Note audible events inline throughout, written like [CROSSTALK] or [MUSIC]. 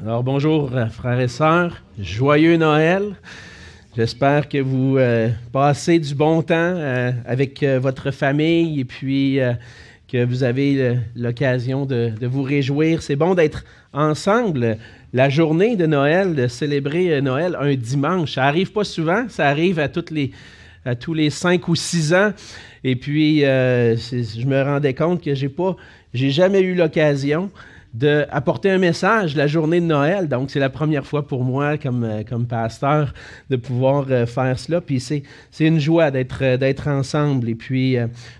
Alors bonjour euh, frères et sœurs, joyeux Noël. J'espère que vous euh, passez du bon temps euh, avec votre famille et puis que vous avez l'occasion de, vous réjouir. C'est bon d'être ensemble. La journée de Noël, de célébrer Noël un dimanche, ça arrive pas souvent, ça arrive à, les, à tous les cinq ou six ans. Et puis, je me rendais compte que j'ai pas, j'ai jamais eu l'occasion d'apporter un message la journée de Noël. Donc, c'est la première fois pour moi, comme, euh, comme pasteur, de pouvoir euh, faire cela. Puis, c'est, une joie d'être, euh, d'être ensemble et puis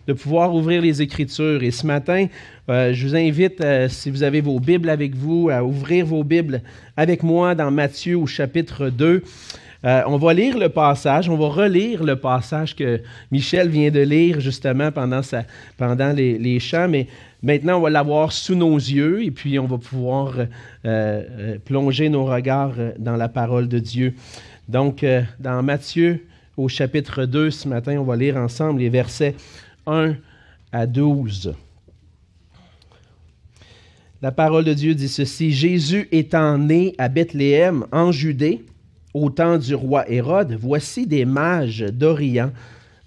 de pouvoir ouvrir les Écritures. Et ce matin, je vous invite, si vous avez vos Bibles avec vous, à ouvrir vos Bibles avec moi dans Matthieu au chapitre 2. on va lire le passage, on va relire le passage que Michel vient de lire justement pendant, sa, pendant les, les chants, mais Maintenant, on va l'avoir sous nos yeux et puis on va pouvoir euh, euh, plonger nos regards euh, dans la parole de Dieu. Donc, dans Matthieu, au chapitre 2, ce matin, on va lire ensemble les versets 1 à 12. La parole de Dieu dit ceci, Jésus étant né à Bethléem, en Judée, au temps du roi Hérode, voici des mages d'Orient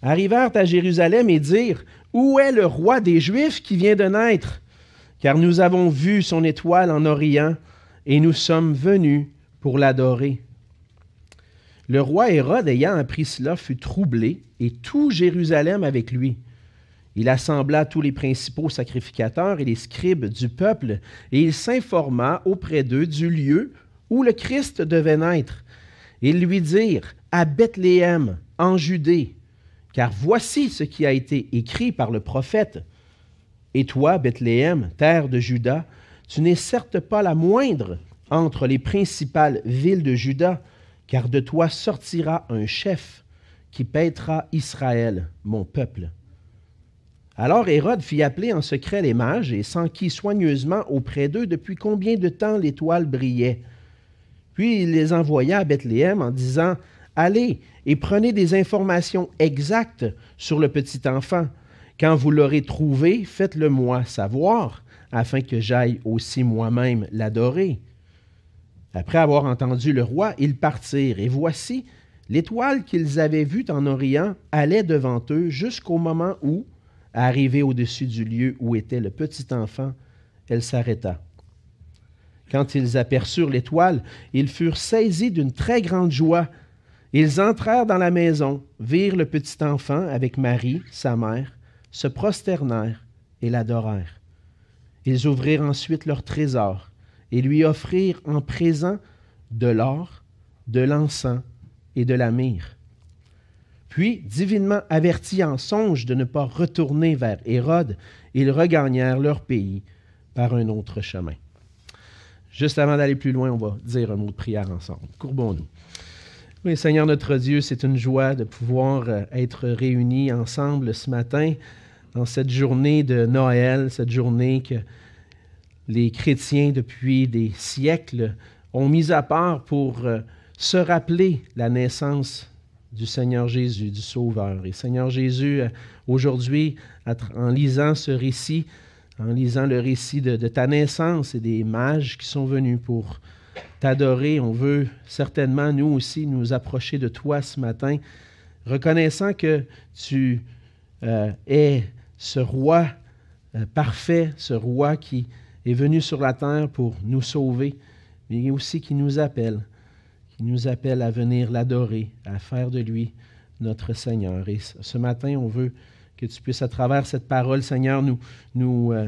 arrivèrent à Jérusalem et dirent, où est le roi des Juifs qui vient de naître? Car nous avons vu son étoile en Orient et nous sommes venus pour l'adorer. Le roi Hérode, ayant appris cela, fut troublé et tout Jérusalem avec lui. Il assembla tous les principaux sacrificateurs et les scribes du peuple, et il s'informa auprès d'eux du lieu où le Christ devait naître. Ils lui dirent, à Bethléem, en Judée, car voici ce qui a été écrit par le prophète. Et toi, Bethléem, terre de Juda, tu n'es certes pas la moindre entre les principales villes de Juda, car de toi sortira un chef qui paîtra Israël, mon peuple. Alors Hérode fit appeler en secret les mages et s'enquit soigneusement auprès d'eux depuis combien de temps l'étoile brillait. Puis il les envoya à Bethléem en disant Allez et prenez des informations exactes sur le petit enfant. Quand vous l'aurez trouvé, faites-le moi savoir, afin que j'aille aussi moi-même l'adorer. Après avoir entendu le roi, ils partirent, et voici, l'étoile qu'ils avaient vue en Orient allait devant eux jusqu'au moment où, arrivée au-dessus du lieu où était le petit enfant, elle s'arrêta. Quand ils aperçurent l'étoile, ils furent saisis d'une très grande joie ils entrèrent dans la maison, virent le petit enfant avec Marie, sa mère, se prosternèrent et l'adorèrent. Ils ouvrirent ensuite leur trésor et lui offrirent en présent de l'or, de l'encens et de la myrrhe. Puis, divinement avertis en songe de ne pas retourner vers Hérode, ils regagnèrent leur pays par un autre chemin. Juste avant d'aller plus loin, on va dire un mot de prière ensemble. Courbons-nous. Oui, Seigneur notre Dieu, c'est une joie de pouvoir euh, être réunis ensemble ce matin dans cette journée de Noël, cette journée que les chrétiens depuis des siècles ont mis à part pour euh, se rappeler la naissance du Seigneur Jésus, du Sauveur. Et Seigneur Jésus, euh, aujourd'hui, en lisant ce récit, en lisant le récit de, de ta naissance et des mages qui sont venus pour t'adorer. On veut certainement, nous aussi, nous approcher de toi ce matin, reconnaissant que tu euh, es ce roi euh, parfait, ce roi qui est venu sur la terre pour nous sauver, mais aussi qui nous appelle, qui nous appelle à venir l'adorer, à faire de lui notre Seigneur. Et ce matin, on veut que tu puisses, à travers cette parole, Seigneur, nous, euh,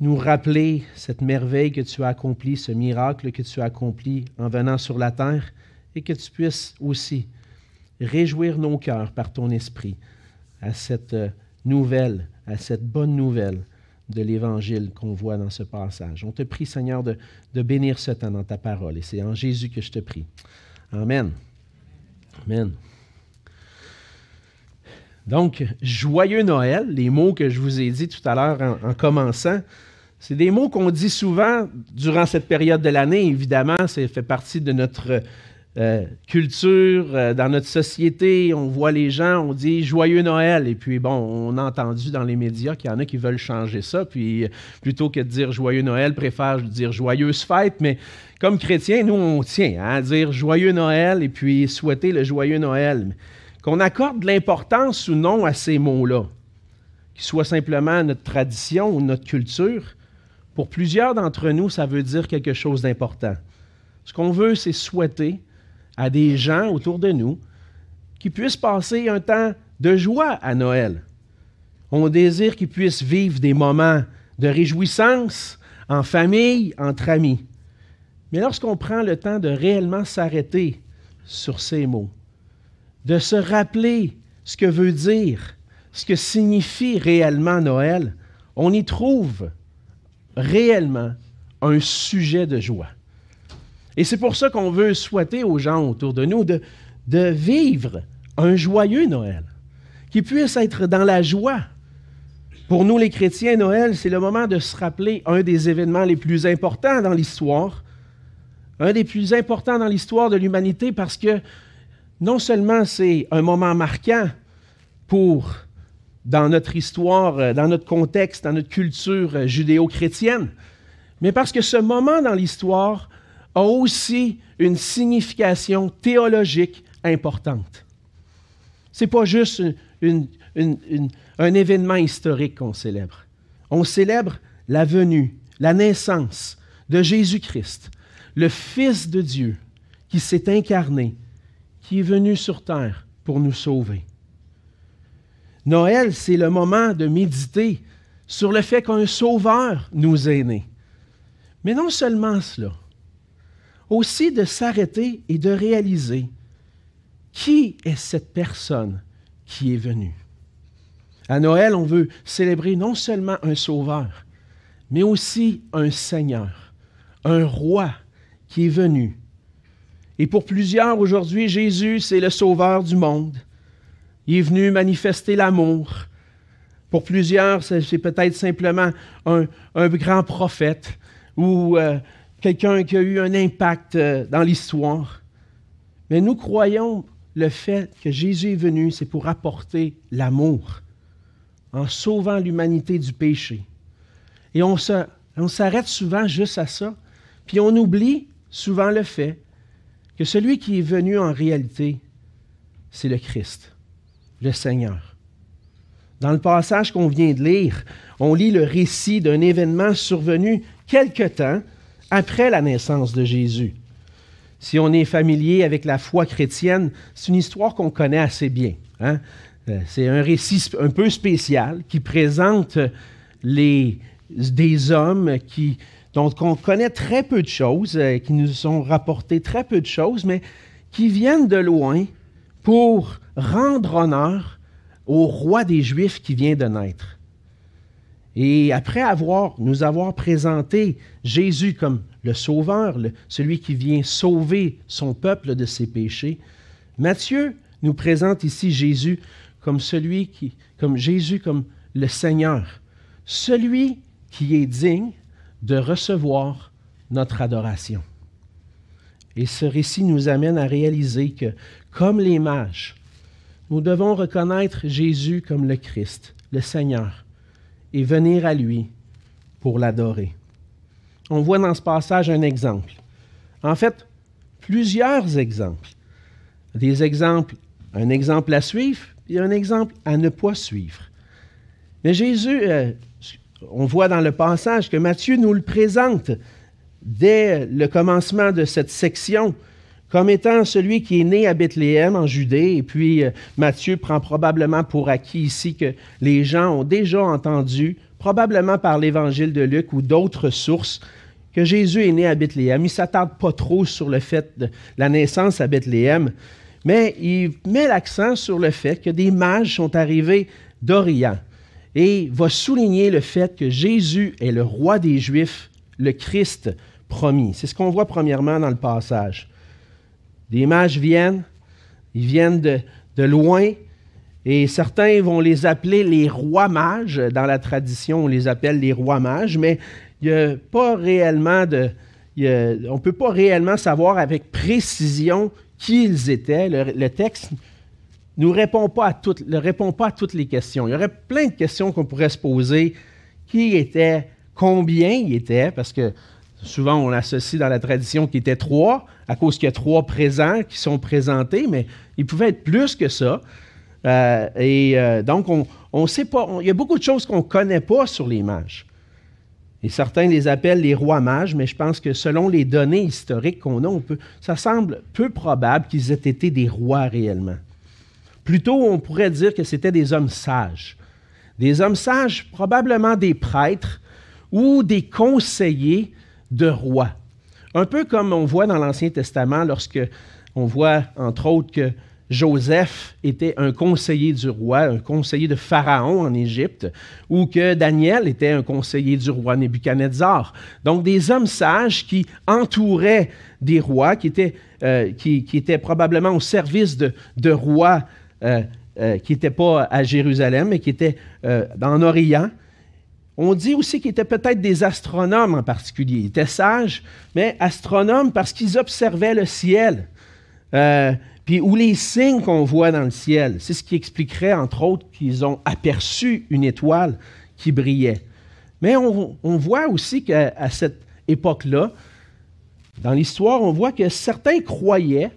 nous rappeler cette merveille que tu as accomplie, ce miracle que tu as accompli en venant sur la terre, et que tu puisses aussi réjouir nos cœurs par ton esprit à cette euh, nouvelle, à cette bonne nouvelle de l'Évangile qu'on voit dans ce passage. On te prie, Seigneur, de, de bénir ce temps dans ta parole, et c'est en Jésus que je te prie. Amen. Amen. Donc, joyeux Noël, les mots que je vous ai dit tout à l'heure en commençant, c'est des mots qu'on dit souvent durant cette période de l'année. Évidemment, ça fait partie de notre euh, culture, euh, dans notre société, on voit les gens, on dit joyeux Noël. Et puis, bon, on a entendu dans les médias qu'il y en a qui veulent changer ça. Puis, plutôt que de dire joyeux Noël, préfèrent dire joyeuse fête. Mais comme chrétiens, nous, on tient à dire joyeux Noël et puis souhaiter le joyeux Noël. Qu'on accorde de l'importance ou non à ces mots-là, qu'ils soient simplement notre tradition ou notre culture, pour plusieurs d'entre nous, ça veut dire quelque chose d'important. Ce qu'on veut, c'est souhaiter à des gens autour de nous qui puissent passer un temps de joie à Noël. On désire qu'ils puissent vivre des moments de réjouissance en famille, entre amis. Mais lorsqu'on prend le temps de réellement s'arrêter sur ces mots, de se rappeler ce que veut dire, ce que signifie réellement Noël, on y trouve réellement un sujet de joie. Et c'est pour ça qu'on veut souhaiter aux gens autour de nous de, vivre un joyeux Noël, qui puisse être dans la joie. Pour nous, les chrétiens, Noël, c'est le moment de se rappeler un des événements les plus importants dans l'histoire, un des plus importants dans l'histoire de l'humanité parce que non seulement c'est un moment marquant pour, dans notre histoire, euh, dans notre contexte, dans notre culture euh, judéo-chrétienne, mais parce que ce moment dans l'histoire a aussi une signification théologique importante. Ce n'est pas juste un événement historique qu'on célèbre. On célèbre la venue, la naissance de Jésus-Christ, le Fils de Dieu, qui s'est incarné, qui est venu sur terre pour nous sauver. Noël, c'est le moment de méditer sur le fait qu'un sauveur nous est né. Mais non seulement cela, aussi de s'arrêter et de réaliser qui est cette personne qui est venue. À Noël, on veut célébrer non seulement un sauveur, mais aussi un Seigneur, un roi qui est venu. Et pour plusieurs aujourd'hui, Jésus, c'est le sauveur du monde. Il est venu manifester l'amour. Pour plusieurs, c'est peut-être simplement un, grand prophète ou euh, quelqu'un qui a eu un impact euh, dans l'histoire. Mais nous croyons le fait que Jésus est venu, c'est pour apporter l'amour en sauvant l'humanité du péché. Et on, on s'arrête souvent juste à ça, puis on oublie souvent le fait que celui qui est venu en réalité, c'est le Christ, le Seigneur. Dans le passage qu'on vient de lire, on lit le récit d'un événement survenu quelque temps après la naissance de Jésus. Si on est familier avec la foi chrétienne, c'est une histoire qu'on connaît assez bien. Hein. Euh, c'est un récit un peu spécial qui présente les, des hommes qui, dont on connaît très peu de choses, euh, qui nous ont rapporté très peu de choses, mais qui viennent de loin pour rendre honneur au roi des Juifs qui vient de naître. Et après avoir, nous avoir présenté Jésus comme le Sauveur, celui qui vient sauver son peuple de ses péchés, Matthieu nous présente ici Jésus comme celui qui, comme Jésus comme le Seigneur, celui qui est digne de recevoir notre adoration. Et ce récit nous amène à réaliser que, comme les mages, nous devons reconnaître Jésus comme le Christ, le Seigneur, et venir à lui pour l'adorer. On voit dans ce passage un exemple. En fait, plusieurs exemples. Des exemples, un exemple à suivre et un exemple à ne pas suivre. Mais Jésus, euh, on voit dans le passage que Matthieu nous le présente dès le commencement de cette section comme étant celui qui est né à Bethléem en Judée. Et puis euh, Matthieu prend probablement pour acquis ici que les gens ont déjà entendu, probablement par l'évangile de Luc ou d'autres sources, que Jésus est né à Bethléem. Il ne s'attarde pas trop sur le fait de la naissance à Bethléem, mais il met l'accent sur le fait que des mages sont arrivés d'Orient et va souligner le fait que Jésus est le roi des Juifs, le Christ promis. C'est ce qu'on voit premièrement dans le passage. Des mages viennent, ils viennent de, loin, et certains vont les appeler les rois mages. Dans la tradition, on les appelle les rois mages, mais il a pas réellement de. On ne peut pas réellement savoir avec précision qui ils étaient. Le, texte ne répond, pas à toutes, les questions. Il y aurait plein de questions qu'on pourrait se poser. Qui était, combien il était, parce que souvent on associe dans la tradition qu'il était trois, à cause qu'il y a trois présents qui sont présentés, mais il pouvait être plus que ça. Euh, et euh, donc, on ne sait pas, il y a beaucoup de choses qu'on ne connaît pas sur les mages. Et certains les appellent les rois mages, mais je pense que selon les données historiques qu'on a, ça semble peu probable qu'ils aient été des rois réellement. Plutôt, on pourrait dire que c'était des hommes sages. Des hommes sages, probablement des prêtres ou des conseillers de rois. Un peu comme on voit dans l'Ancien Testament lorsque on voit, entre autres, que Joseph était un conseiller du roi, un conseiller de Pharaon en Égypte, ou que Daniel était un conseiller du roi Nebuchadnezzar. Donc des hommes sages qui entouraient des rois, qui étaient, euh, probablement au service de, rois qui n'étaient pas à Jérusalem, mais qui étaient en Orient. On dit aussi qu'ils étaient peut-être des astronomes en particulier. Ils étaient sages, mais astronomes parce qu'ils observaient le ciel puis ou les signes qu'on voit dans le ciel. C'est ce qui expliquerait, entre autres, qu'ils ont aperçu une étoile qui brillait. Mais on, voit aussi qu'à cette époque-là, dans l'histoire, on voit que certains croyaient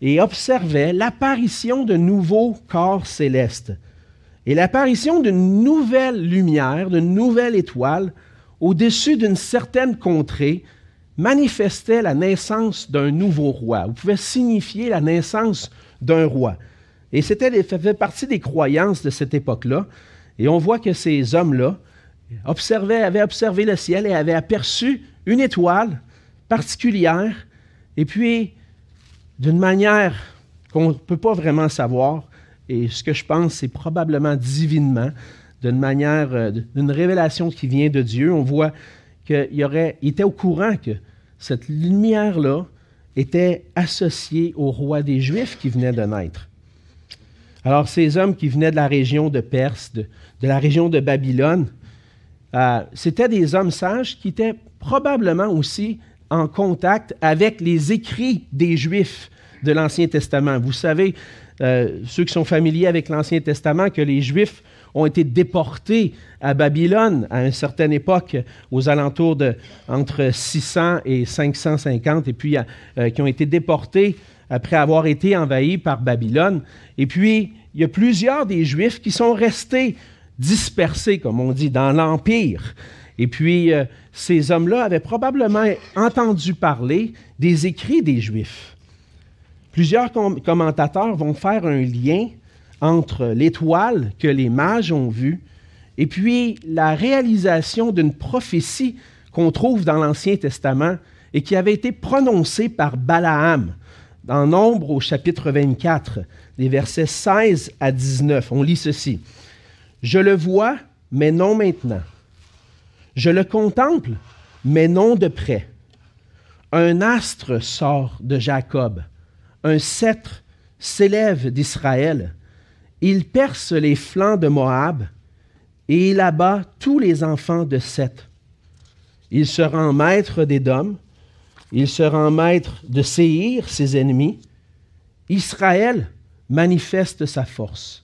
et observaient l'apparition de nouveaux corps célestes et l'apparition d'une nouvelle lumière, d'une nouvelle étoile au-dessus d'une certaine contrée manifestait la naissance d'un nouveau roi, ou pouvait signifier la naissance d'un roi. Et c'était faisait partie des croyances de cette époque-là. Et on voit que ces hommes-là observaient, avaient observé le ciel et avaient aperçu une étoile particulière. Et puis, d'une manière qu'on ne peut pas vraiment savoir, et ce que je pense, c'est probablement divinement, d'une manière, euh, d'une révélation qui vient de Dieu, on voit qu'il aurait, il était au courant que cette lumière-là était associée au roi des Juifs qui venait de naître. Alors, ces hommes qui venaient de la région de Perse, de, la région de Babylone, euh, c'était des hommes sages qui étaient probablement aussi en contact avec les écrits des Juifs de l'Ancien Testament. Vous savez, euh, ceux qui sont familiers avec l'Ancien Testament, que les Juifs ont été déportés à Babylone à une certaine époque, aux alentours de entre 600 et 550, et puis euh, qui ont été déportés après avoir été envahis par Babylone. Et puis, il y a plusieurs des Juifs qui sont restés dispersés, comme on dit, dans l'Empire. Et puis, euh, ces hommes-là avaient probablement entendu parler des écrits des Juifs. Plusieurs commentateurs vont faire un lien entre l'étoile que les mages ont vue et puis la réalisation d'une prophétie qu'on trouve dans l'Ancien Testament et qui avait été prononcée par Balaam dans Nombre au chapitre 24, les versets 16 à 19. On lit ceci. Je le vois, mais non maintenant. Je le contemple, mais non de près. Un astre sort de Jacob, un sceptre s'élève d'Israël. Il perce les flancs de Moab et il abat tous les enfants de Seth. Il se rend maître d'Édom, il se rend maître de Séhir, ses ennemis. Israël manifeste sa force.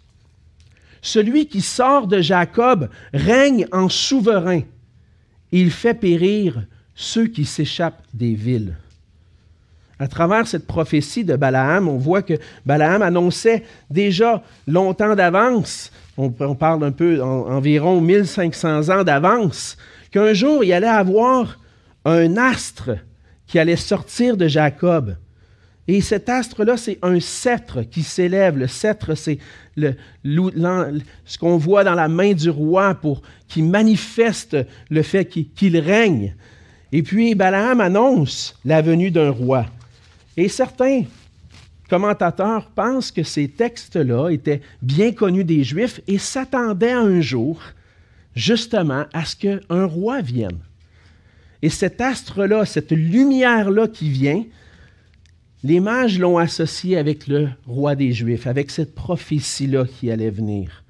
Celui qui sort de Jacob règne en souverain. Il fait périr ceux qui s'échappent des villes. À travers cette prophétie de Balaam, on voit que Balaam annonçait déjà longtemps d'avance, on, parle un peu environ 1500 ans d'avance, qu'un jour il allait avoir un astre qui allait sortir de Jacob. Et cet astre-là, c'est un sceptre qui s'élève. Le sceptre, c'est le, ce qu'on voit dans la main du roi pour qui manifeste le fait qu'il règne. Et puis Balaam annonce la venue d'un roi. Et certains commentateurs pensent que ces textes-là étaient bien connus des Juifs et s'attendaient un jour, justement, à ce qu'un roi vienne. Et cet astre-là, cette lumière-là qui vient, les mages l'ont associé avec le roi des Juifs, avec cette prophétie-là qui allait venir.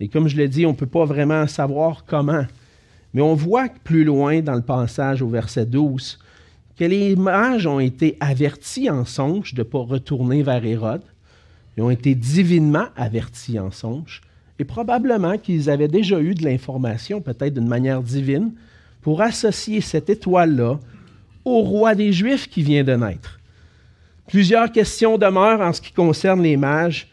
Et comme je l'ai dit, on ne peut pas vraiment savoir comment, Mais on voit plus loin dans le passage au verset 12 que les mages ont été avertis en songe de ne pas retourner vers Hérode. Ils ont été divinement avertis en songe. Et probablement qu'ils avaient déjà eu de l'information, peut-être d'une manière divine, pour associer cette étoile-là au roi des Juifs qui vient de naître. Plusieurs questions demeurent en ce qui concerne les mages,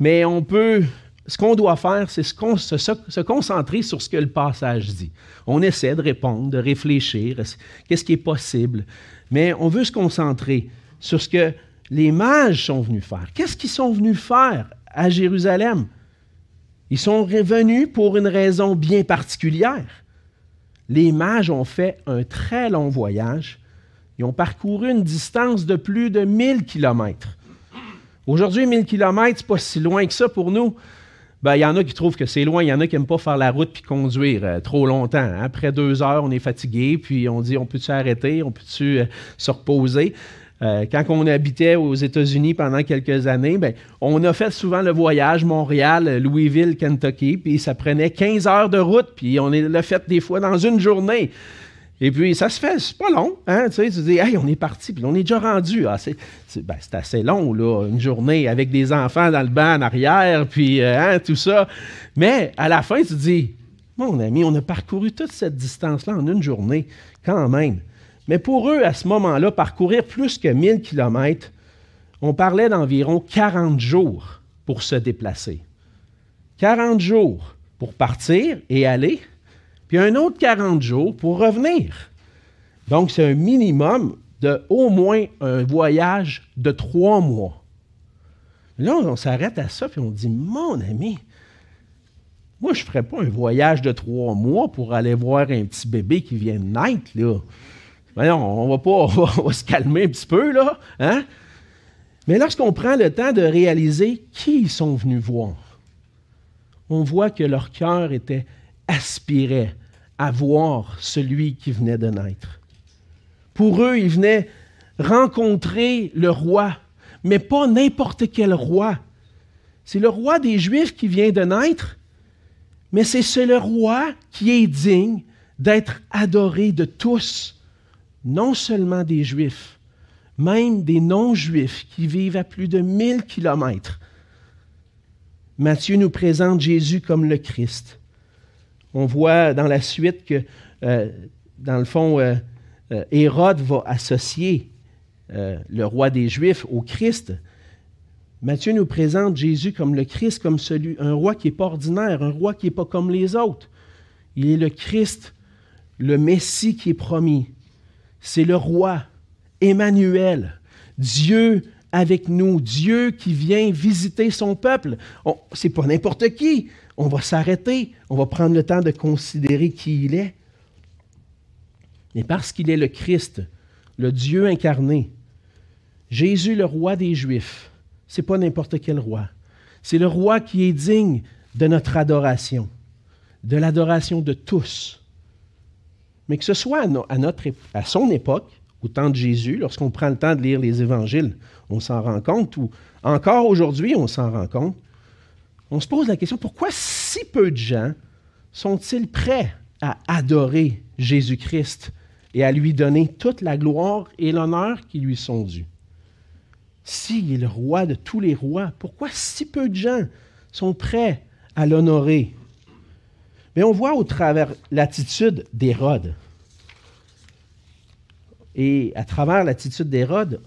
mais on peut ce qu'on doit faire, c'est se, concentrer sur ce que le passage dit. On essaie de répondre, de réfléchir, qu'est-ce qui est possible, mais on veut se concentrer sur ce que les mages sont venus faire. Qu'est-ce qu'ils sont venus faire à Jérusalem? Ils sont revenus pour une raison bien particulière. Les mages ont fait un très long voyage. Ils ont parcouru une distance de plus de 1000 kilomètres. Aujourd'hui, 1000 kilomètres, ce n'est pas si loin que ça pour nous. Ben, il y en a qui trouvent que c'est loin, il y en a qui n'aiment pas faire la route puis conduire euh, trop longtemps. Après deux heures, on est fatigué, puis on dit on peut-tu arrêter, on peut-tu euh, se reposer? Euh, quand on habitait aux États-Unis pendant quelques années, ben, on a fait souvent le voyage Montréal, Louisville, Kentucky, puis ça prenait 15 heures de route, puis on l'a fait des fois dans une journée. Et puis, ça se fait, c'est pas long. Hein, tu, sais, tu dis, hey, on est parti, puis on est déjà rendu. Ah, ben, c'est, assez long, là, une journée avec des enfants dans le banc en arrière, puis euh, hein, tout ça. Mais à la fin, tu dis, mon ami, on a parcouru toute cette distance-là en une journée, quand même. Mais pour eux, à ce moment-là, parcourir plus que 1000 kilomètres, on parlait d'environ 40 jours pour se déplacer. 40 jours pour partir et aller, puis un autre 40 jours pour revenir. Donc, c'est un minimum de au moins un voyage de trois mois. Là, on s'arrête à ça, puis on dit, mon ami, moi, je ne ferais pas un voyage de trois mois pour aller voir un petit bébé qui vient de naître, là. on va pas, [LAUGHS] on va, se calmer un petit peu, là. Hein? Mais lorsqu'on prend le temps de réaliser qui ils sont venus voir, on voit que leur cœur était aspiré à voir celui qui venait de naître. Pour eux, ils venaient rencontrer le roi, mais pas n'importe quel roi. C'est le roi des Juifs qui vient de naître, mais c'est le roi qui est digne d'être adoré de tous, non seulement des Juifs, même des non-Juifs qui vivent à plus de 1000 kilomètres. Matthieu nous présente Jésus comme le Christ, on voit dans la suite que, euh, dans le fond, euh, euh, Hérode va associer le roi des Juifs au Christ. Matthieu nous présente Jésus comme le Christ, comme celui, un roi qui n'est pas ordinaire, un roi qui n'est pas comme les autres. Il est le Christ, le Messie qui est promis. C'est le roi, Emmanuel, Dieu avec nous, Dieu qui vient visiter son peuple. Ce n'est pas n'importe qui on va s'arrêter, on va prendre le temps de considérer qui il est. Mais parce qu'il est le Christ, le Dieu incarné, Jésus, le roi des Juifs, ce n'est pas n'importe quel roi. C'est le roi qui est digne de notre adoration, de l'adoration de tous. Mais que ce soit à, notre, à son époque, au temps de Jésus, lorsqu'on prend le temps de lire les évangiles, on s'en rend compte, ou encore aujourd'hui, on s'en rend compte, on se pose la question, pourquoi si peu de gens sont-ils prêts à adorer Jésus-Christ et à lui donner toute la gloire et l'honneur qui lui sont dus? S'il est le roi de tous les rois, pourquoi si peu de gens sont prêts à l'honorer? Mais on voit au travers l'attitude d'Hérode. Et à travers l'attitude d'Hérode,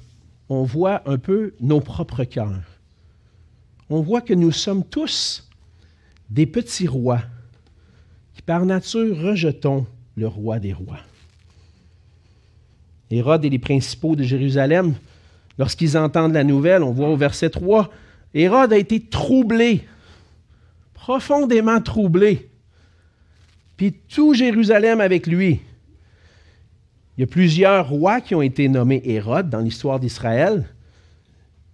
on voit un peu nos propres cœurs on voit que nous sommes tous des petits rois qui par nature rejetons le roi des rois. Hérode et les principaux de Jérusalem, lorsqu'ils entendent la nouvelle, on voit au verset 3, Hérode a été troublé, profondément troublé, puis tout Jérusalem avec lui. Il y a plusieurs rois qui ont été nommés Hérode dans l'histoire d'Israël.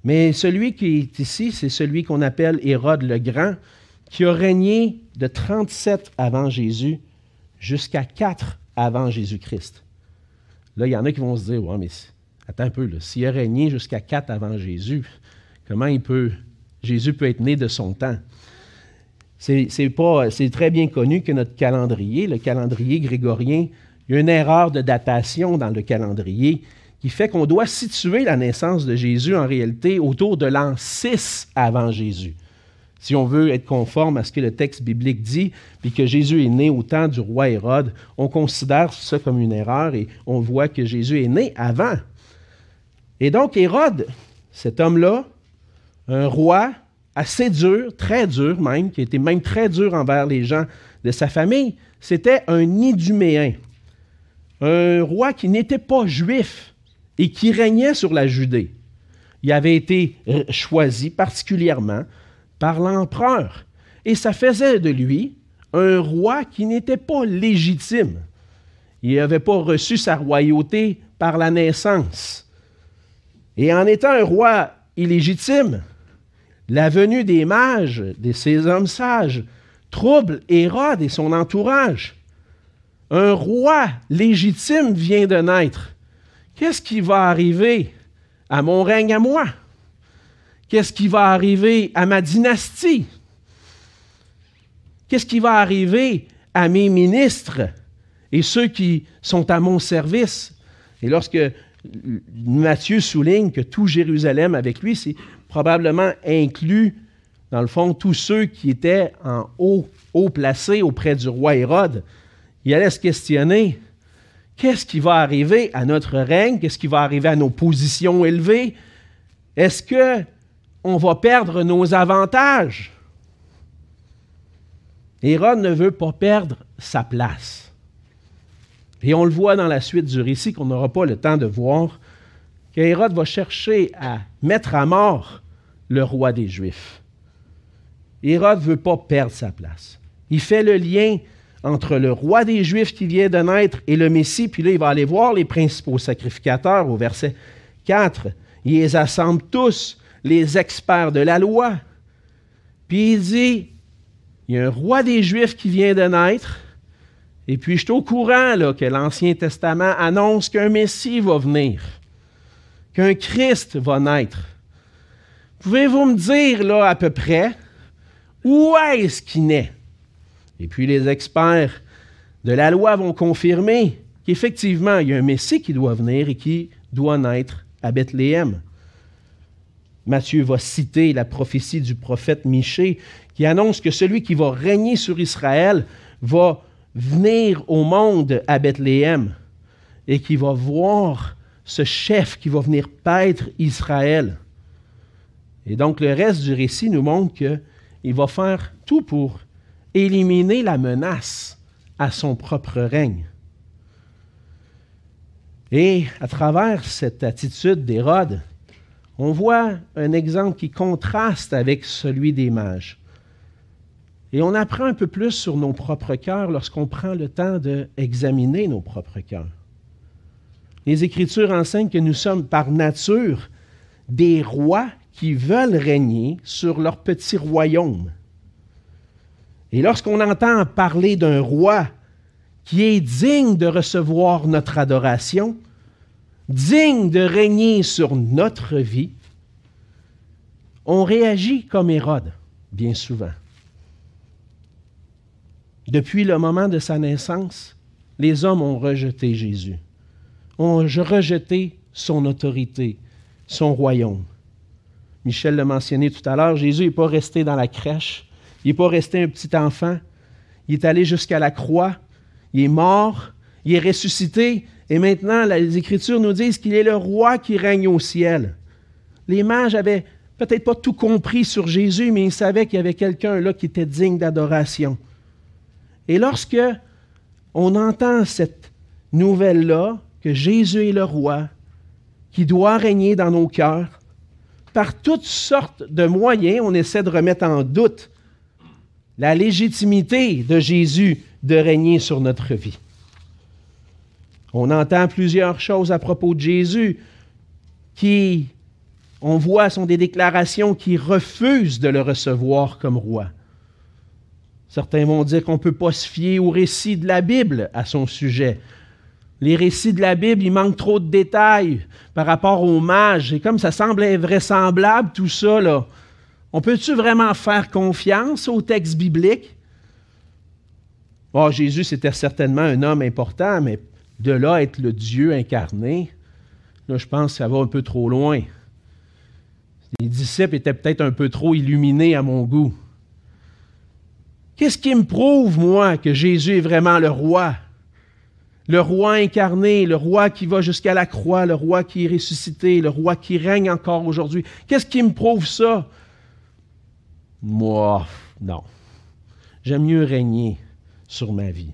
Mais celui qui est ici, c'est celui qu'on appelle Hérode le Grand, qui a régné de 37 avant Jésus jusqu'à 4 avant Jésus-Christ. Là, il y en a qui vont se dire, mais attends un peu, s'il a régné jusqu'à 4 avant Jésus, comment il peut, Jésus peut être né de son temps? C'est très bien connu que notre calendrier, le calendrier grégorien, il y a une erreur de datation dans le calendrier qui fait qu'on doit situer la naissance de Jésus en réalité autour de l'an 6 avant Jésus. Si on veut être conforme à ce que le texte biblique dit, puis que Jésus est né au temps du roi Hérode, on considère ça comme une erreur et on voit que Jésus est né avant. Et donc Hérode, cet homme-là, un roi assez dur, très dur même, qui était même très dur envers les gens de sa famille, c'était un Iduméen, un roi qui n'était pas juif et qui régnait sur la Judée. Il avait été euh, choisi particulièrement par l'empereur. Et ça faisait de lui un roi qui n'était pas légitime. Il n'avait pas reçu sa royauté par la naissance. Et en étant un roi illégitime, la venue des mages, de ces hommes sages, trouble Hérode et son entourage. Un roi légitime vient de naître. Qu'est-ce qui va arriver à mon règne à moi? Qu'est-ce qui va arriver à ma dynastie? Qu'est-ce qui va arriver à mes ministres et ceux qui sont à mon service? Et lorsque Matthieu souligne que tout Jérusalem avec lui, c'est probablement inclus, dans le fond, tous ceux qui étaient en haut, haut placés auprès du roi Hérode. Il allait se questionner, qu'est-ce qui va arriver à notre règne? Qu'est-ce qui va arriver à nos positions élevées? Est-ce que on va perdre nos avantages? Hérode ne veut pas perdre sa place. Et on le voit dans la suite du récit qu'on n'aura pas le temps de voir, qu'Hérode va chercher à mettre à mort le roi des Juifs. Hérode ne veut pas perdre sa place. Il fait le lien entre le roi des Juifs qui vient de naître et le Messie, puis là, il va aller voir les principaux sacrificateurs au verset 4. Il les assemble tous les experts de la loi. Puis il dit, il y a un roi des Juifs qui vient de naître, et puis je suis au courant là, que l'Ancien Testament annonce qu'un Messie va venir, qu'un Christ va naître. Pouvez-vous me dire là à peu près où est-ce qu'il naît? Et puis les experts de la loi vont confirmer qu'effectivement, il y a un Messie qui doit venir et qui doit naître à Bethléem. Matthieu va citer la prophétie du prophète Michée qui annonce que celui qui va régner sur Israël va venir au monde à Bethléem et qui va voir ce chef qui va venir paître Israël. Et donc le reste du récit nous montre qu'il va faire tout pour éliminer la menace à son propre règne. Et à travers cette attitude d'Hérode, on voit un exemple qui contraste avec celui des mages. Et on apprend un peu plus sur nos propres cœurs lorsqu'on prend le temps d'examiner nos propres cœurs. Les Écritures enseignent que nous sommes par nature des rois qui veulent régner sur leur petit royaume. Et lorsqu'on entend parler d'un roi qui est digne de recevoir notre adoration, digne de régner sur notre vie, on réagit comme Hérode, bien souvent. Depuis le moment de sa naissance, les hommes ont rejeté Jésus, ont rejeté son autorité, son royaume. Michel l'a mentionné tout à l'heure, Jésus n'est pas resté dans la crèche, il n'est pas resté un petit enfant, il est allé jusqu'à la croix, il est mort, il est ressuscité, et maintenant, les Écritures nous disent qu'il est le roi qui règne au ciel. Les mages avaient peut-être pas tout compris sur Jésus, mais ils savaient qu'il y avait quelqu'un là qui était digne d'adoration. Et lorsque on entend cette nouvelle-là, que Jésus est le roi, qui doit régner dans nos cœurs, par toutes sortes de moyens, on essaie de remettre en doute la légitimité de Jésus de régner sur notre vie. On entend plusieurs choses à propos de Jésus qui, on voit, sont des déclarations qui refusent de le recevoir comme roi. Certains vont dire qu'on ne peut pas se fier aux récits de la Bible à son sujet. Les récits de la Bible, il manque trop de détails par rapport aux mages. Et comme ça semble invraisemblable, tout ça, là, On peut-tu vraiment faire confiance au texte biblique? Oh, Jésus, c'était certainement un homme important, mais de là être le Dieu incarné, là, je pense que ça va un peu trop loin. Les disciples étaient peut-être un peu trop illuminés à mon goût. Qu'est-ce qui me prouve, moi, que Jésus est vraiment le roi? Le roi incarné, le roi qui va jusqu'à la croix, le roi qui est ressuscité, le roi qui règne encore aujourd'hui. Qu'est-ce qui me prouve ça? Moi, non. J'aime mieux régner sur ma vie.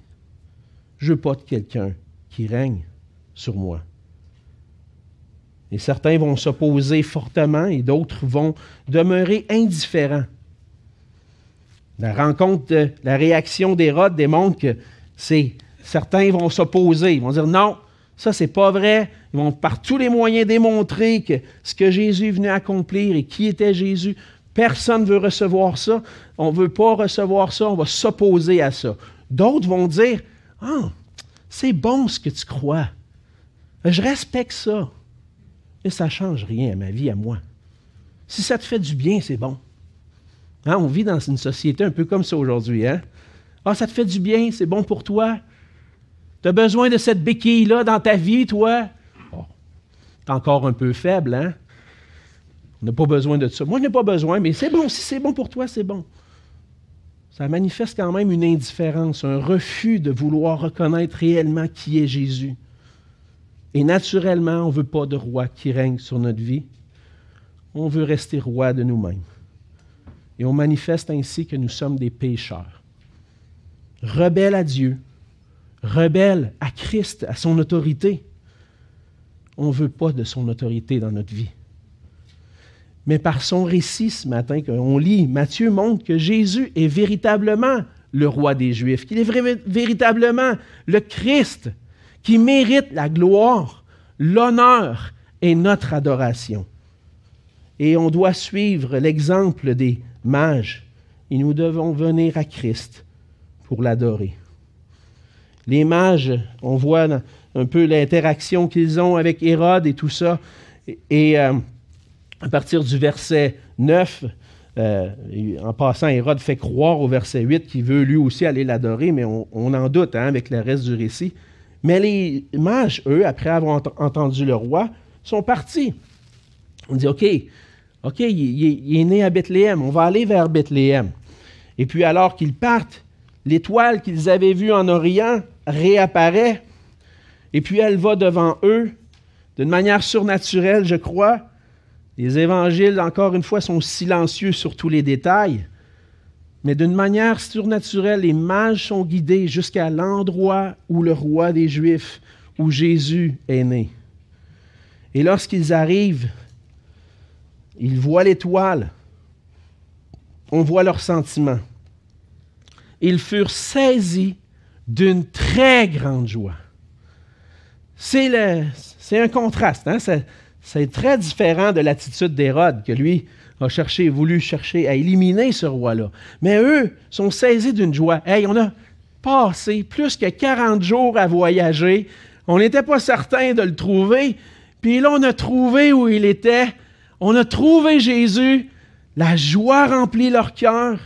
Je veux pas de quelqu'un qui règne sur moi. Et certains vont s'opposer fortement et d'autres vont demeurer indifférents. La rencontre, la réaction d'Hérode démontre que c'est certains vont s'opposer, ils vont dire non, ça c'est pas vrai. Ils vont par tous les moyens démontrer que ce que Jésus est venu accomplir et qui était Jésus. Personne ne veut recevoir ça. On ne veut pas recevoir ça. On va s'opposer à ça. D'autres vont dire Ah, c'est bon ce que tu crois. Je respecte ça. Mais ça ne change rien à ma vie, à moi. Si ça te fait du bien, c'est bon. Hein, on vit dans une société un peu comme ça aujourd'hui. Hein? Ah, ça te fait du bien, c'est bon pour toi. Tu as besoin de cette béquille-là dans ta vie, toi. Oh, tu es encore un peu faible, hein? On n'a pas besoin de ça. Moi, je n'ai pas besoin, mais c'est bon. Si c'est bon pour toi, c'est bon. Ça manifeste quand même une indifférence, un refus de vouloir reconnaître réellement qui est Jésus. Et naturellement, on ne veut pas de roi qui règne sur notre vie. On veut rester roi de nous-mêmes. Et on manifeste ainsi que nous sommes des pécheurs. Rebelles à Dieu, rebelles à Christ, à son autorité. On ne veut pas de son autorité dans notre vie. Mais par son récit ce matin qu'on lit, Matthieu montre que Jésus est véritablement le roi des Juifs, qu'il est véritablement le Christ qui mérite la gloire, l'honneur et notre adoration. Et on doit suivre l'exemple des mages et nous devons venir à Christ pour l'adorer. Les mages, on voit un peu l'interaction qu'ils ont avec Hérode et tout ça. Et, euh, à partir du verset 9, euh, en passant, Hérode fait croire au verset 8 qu'il veut lui aussi aller l'adorer, mais on, en doute hein, avec le reste du récit. Mais les mages, eux, après avoir entendu le roi, sont partis. On dit, OK, OK, il, est né à Bethléem, on va aller vers Bethléem. Et puis alors qu'ils partent, l'étoile qu'ils avaient vue en Orient réapparaît, et puis elle va devant eux d'une manière surnaturelle, je crois. Les évangiles, encore une fois, sont silencieux sur tous les détails, mais d'une manière surnaturelle, les mages sont guidés jusqu'à l'endroit où le roi des Juifs, où Jésus est né. Et lorsqu'ils arrivent, ils voient l'étoile. On voit leurs sentiments. Ils furent saisis d'une très grande joie. C'est un contraste. Hein? C'est très différent de l'attitude d'Hérode, que lui a cherché, voulu chercher à éliminer ce roi-là. Mais eux sont saisis d'une joie. Hey, on a passé plus que 40 jours à voyager. On n'était pas certain de le trouver. Puis là, on a trouvé où il était. On a trouvé Jésus. La joie remplit leur cœur.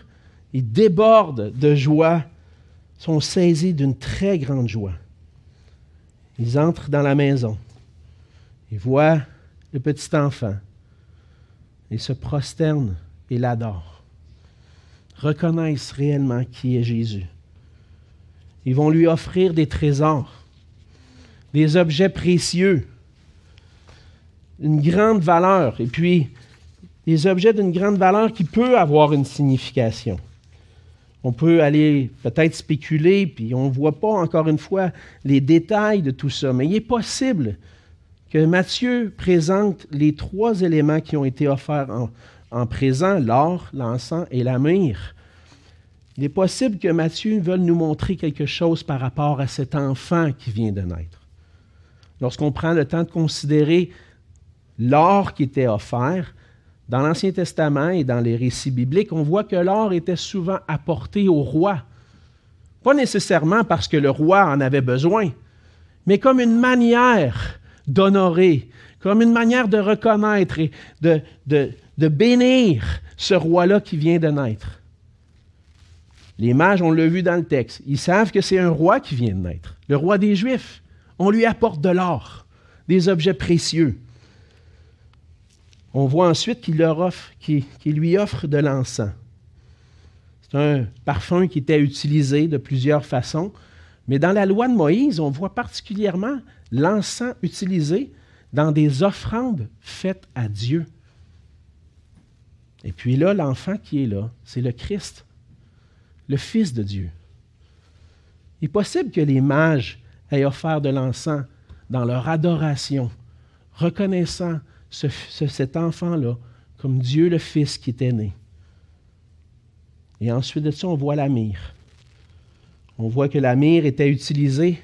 Ils débordent de joie, sont saisis d'une très grande joie. Ils entrent dans la maison. Ils voient le petit enfant. Ils se prosternent et l'adorent. Reconnaissent réellement qui est Jésus. Ils vont lui offrir des trésors, des objets précieux, une grande valeur, et puis des objets d'une grande valeur qui peut avoir une signification. On peut aller peut-être spéculer, puis on ne voit pas encore une fois les détails de tout ça, mais il est possible que Matthieu présente les trois éléments qui ont été offerts en, présent, l'or, l'encens et la myrrhe. Il est possible que Matthieu veuille nous montrer quelque chose par rapport à cet enfant qui vient de naître. Lorsqu'on prend le temps de considérer l'or qui était offert, dans l'Ancien Testament et dans les récits bibliques, on voit que l'or était souvent apporté au roi. Pas nécessairement parce que le roi en avait besoin, mais comme une manière d'honorer, comme une manière de reconnaître et de, bénir ce roi-là qui vient de naître. Les mages, on l'a vu dans le texte, ils savent que c'est un roi qui vient de naître, le roi des Juifs. On lui apporte de l'or, des objets précieux. On voit ensuite qu'il leur offre, qu'il, lui offre de l'encens. C'est un parfum qui était utilisé de plusieurs façons, mais dans la loi de Moïse, on voit particulièrement l'encens utilisé dans des offrandes faites à Dieu. Et puis là, l'enfant qui est là, c'est le Christ, le Fils de Dieu. Il est possible que les mages aient offert de l'encens dans leur adoration, reconnaissant cet enfant-là comme Dieu le Fils qui était né. Et ensuite de ça, on voit la myrrhe. On voit que la myrrhe était utilisée,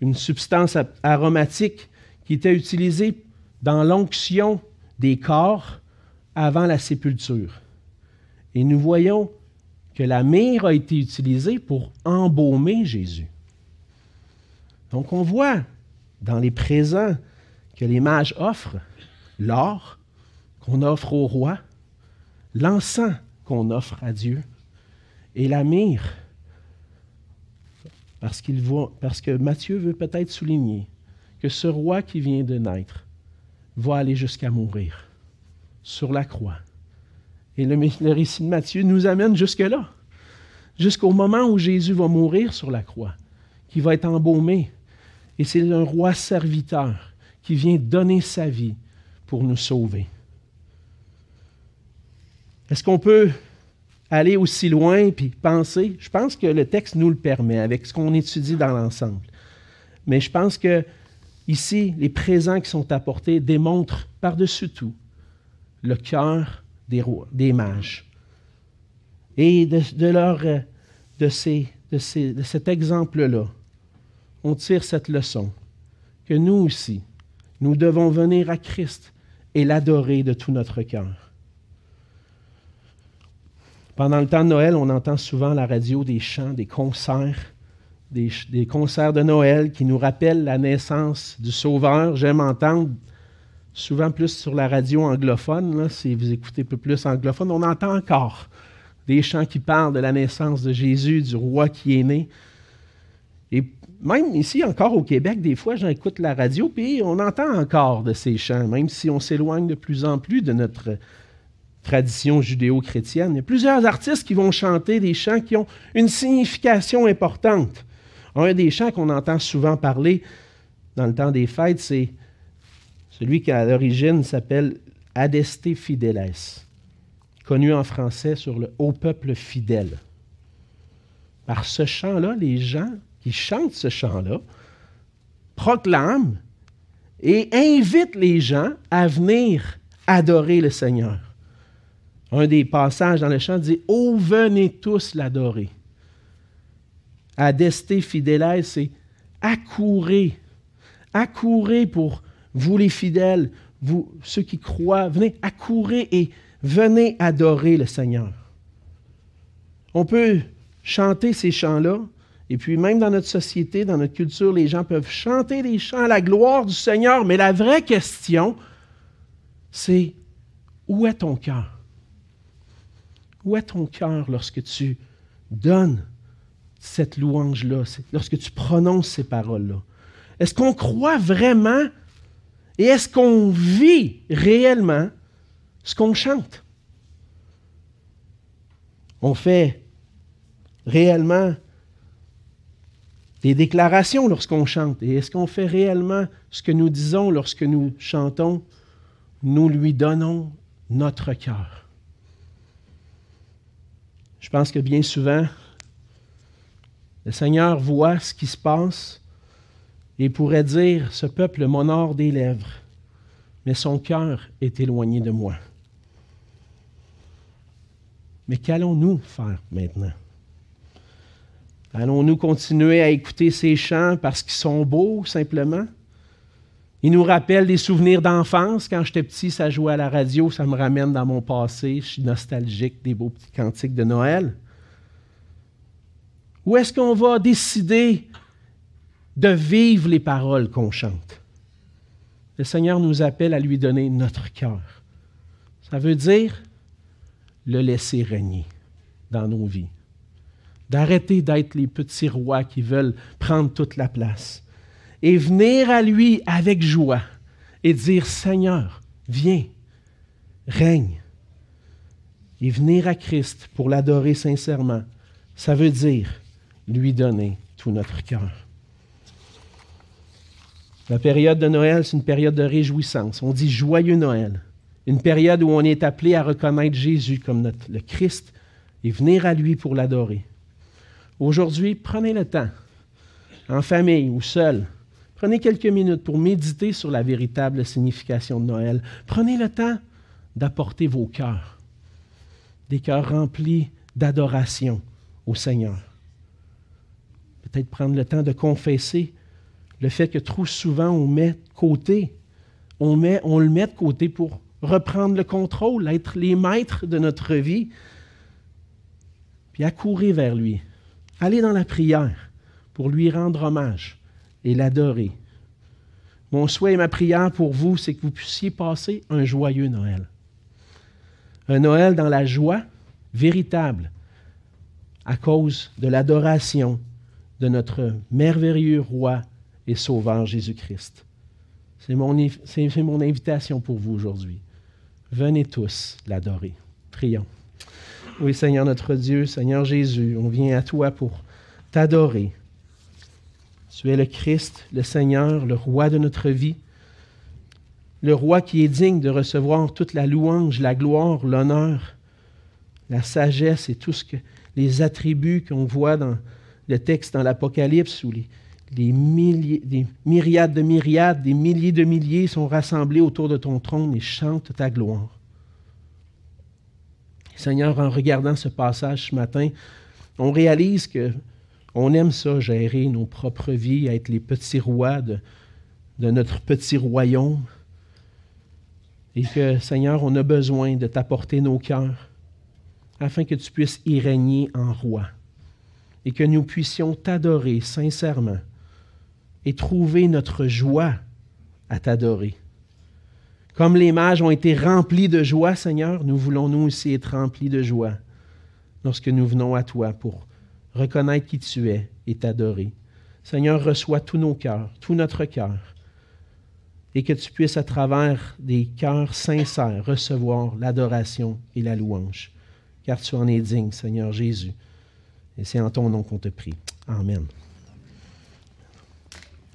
une substance aromatique qui était utilisée dans l'onction des corps avant la sépulture. Et nous voyons que la myrrhe a été utilisée pour embaumer Jésus. Donc on voit dans les présents que les mages offrent l'or qu'on offre au roi, l'encens qu'on offre à Dieu et la myrrhe. Parce, que Matthieu veut peut-être souligner que ce roi qui vient de naître va aller jusqu'à mourir sur la croix. Et le, le récit de Matthieu nous amène jusque-là, jusqu'au moment où Jésus va mourir sur la croix, qui va être embaumé. Et c'est un roi serviteur qui vient donner sa vie pour nous sauver. Est-ce qu'on peut aller aussi loin et penser? Je pense que le texte nous le permet avec ce qu'on étudie dans l'ensemble. Mais je pense que ici, les présents qui sont apportés démontrent par-dessus tout le cœur des, rois, mages. Et de, leur, euh, de, ces, de, ces, de cet exemple-là, on tire cette leçon que nous aussi, nous devons venir à Christ et l'adorer de tout notre cœur. Pendant le temps de Noël, on entend souvent la radio des chants, des concerts, des, des, concerts de Noël qui nous rappellent la naissance du Sauveur. J'aime entendre souvent plus sur la radio anglophone, si vous écoutez un peu plus anglophone, on entend encore des chants qui parlent de la naissance de Jésus, du roi qui est né. Et même ici, encore au Québec, des fois, j'écoute la radio, puis on entend encore de ces chants, même si on s'éloigne de plus en plus de notre tradition judéo-chrétienne. Il y a plusieurs artistes qui vont chanter des chants qui ont une signification importante. Un des chants qu'on entend souvent parler dans le temps des fêtes, c'est celui qui à l'origine s'appelle Adeste Fideles, connu en français sur le haut peuple fidèle. Par ce chant-là, les gens qui chantent ce chant-là, proclament et invitent les gens à venir adorer le Seigneur. Un des passages dans le chant dit Oh, venez tous l'adorer. Adeste fidèle, c'est accourir, accourir pour vous les fidèles, vous ceux qui croient, venez accourir et venez adorer le Seigneur. On peut chanter ces chants-là et puis même dans notre société, dans notre culture, les gens peuvent chanter des chants à la gloire du Seigneur, mais la vraie question, c'est où est ton cœur? Où est ton cœur lorsque tu donnes cette louange-là, lorsque tu prononces ces paroles-là? Est-ce qu'on croit vraiment et est-ce qu'on vit réellement ce qu'on chante? On fait réellement des déclarations lorsqu'on chante. Et est-ce qu'on fait réellement ce que nous disons lorsque nous chantons? Nous lui donnons notre cœur. Je pense que bien souvent, le Seigneur voit ce qui se passe et pourrait dire, ce peuple m'honore des lèvres, mais son cœur est éloigné de moi. Mais qu'allons-nous faire maintenant? Allons-nous continuer à écouter ces chants parce qu'ils sont beaux, simplement? Ils nous rappellent des souvenirs d'enfance. Quand j'étais petit, ça jouait à la radio, ça me ramène dans mon passé. Je suis nostalgique des beaux petits cantiques de Noël. Ou est-ce qu'on va décider de vivre les paroles qu'on chante? le Seigneur nous appelle à lui donner notre cœur. Ça veut dire le laisser régner dans nos vies. D'arrêter d'être les petits rois qui veulent prendre toute la place. Et venir à lui avec joie et dire, Seigneur, viens, règne. Et venir à Christ pour l'adorer sincèrement, ça veut dire lui donner tout notre cœur. La période de Noël, c'est une période de réjouissance. On dit joyeux Noël. Une période où on est appelé à reconnaître Jésus comme le Christ et venir à lui pour l'adorer. Aujourd'hui, prenez le temps, en famille ou seul, prenez quelques minutes pour méditer sur la véritable signification de Noël. Prenez le temps d'apporter vos cœurs, des cœurs remplis d'adoration au Seigneur. Peut-être prendre le temps de confesser le fait que trop souvent on met de côté, on, le met de côté pour reprendre le contrôle, être les maîtres de notre vie, puis accourir vers lui, aller dans la prière pour lui rendre hommage et l'adorer. Mon souhait et ma prière pour vous, c'est que vous puissiez passer un joyeux Noël. Un Noël dans la joie véritable à cause de l'adoration de notre merveilleux roi et Sauveur Jésus-Christ. C'est mon, invitation pour vous aujourd'hui. Venez tous l'adorer. Prions. Oui, Seigneur notre Dieu, Seigneur Jésus, on vient à toi pour t'adorer. Tu es le Christ, le Seigneur, le roi de notre vie, le roi qui est digne de recevoir toute la louange, la gloire, l'honneur, la sagesse et tout ce que les attributs qu'on voit dans le texte dans l'Apocalypse où les, des, myriades de myriades, des milliers de milliers sont rassemblés autour de ton trône et chantent ta gloire. Seigneur, en regardant ce passage ce matin, on réalise que on aime ça, gérer nos propres vies, être les petits rois de, notre petit royaume. Et que, Seigneur, on a besoin de t'apporter nos cœurs afin que tu puisses y régner en roi et que nous puissions t'adorer sincèrement et trouver notre joie à t'adorer. Comme les mages ont été remplis de joie, Seigneur, nous voulons nous aussi être remplis de joie lorsque nous venons à toi pour reconnaître qui tu es et t'adorer. Seigneur, reçois tous nos cœurs, tout notre cœur, et que tu puisses, à travers des cœurs sincères, recevoir l'adoration et la louange, car tu en es digne, Seigneur Jésus. Et c'est en ton nom qu'on te prie. Amen.